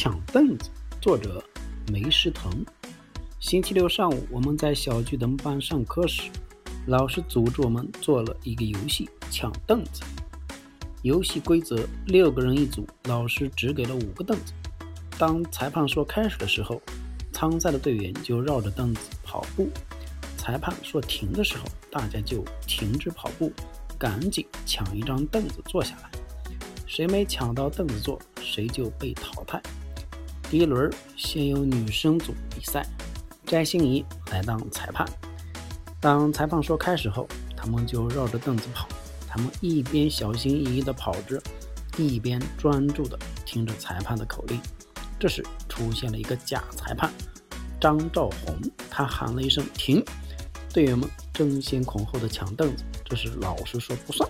抢凳子，作者梅诗腾。星期六上午，我们在小剧灯班上课时，老师组织我们做了一个游戏——抢凳子。游戏规则：六个人一组，老师只给了五个凳子。当裁判说开始的时候，参赛的队员就绕着凳子跑步。裁判说停的时候，大家就停止跑步，赶紧抢一张凳子坐下来。谁没抢到凳子坐，谁就被淘汰。第一轮先由女生组比赛，翟欣怡来当裁判。当裁判说开始后，他们就绕着凳子跑。他们一边小心翼翼地跑着，一边专注地听着裁判的口令。这时出现了一个假裁判张兆宏，他喊了一声“停”，队员们争先恐后的抢凳子。这时老师说不算。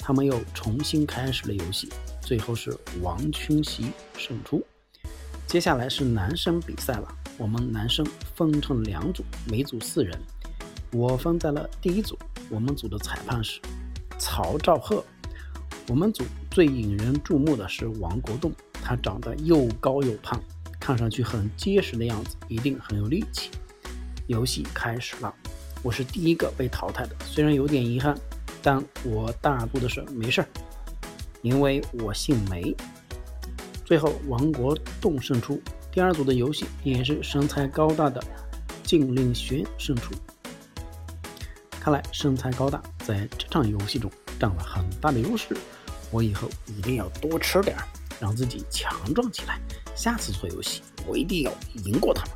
他们又重新开始了游戏，最后是王群席胜出。接下来是男生比赛了，我们男生分成两组，每组四人。我分在了第一组，我们组的裁判是曹兆赫。我们组最引人注目的是王国栋，他长得又高又胖，看上去很结实的样子，一定很有力气。游戏开始了，我是第一个被淘汰的，虽然有点遗憾。但我大度的说没事儿，因为我姓梅。最后王国栋胜出。第二组的游戏也是身材高大的禁令轩胜出。看来身材高大在这场游戏中占了很大的优势。我以后一定要多吃点儿，让自己强壮起来。下次做游戏我一定要赢过他们。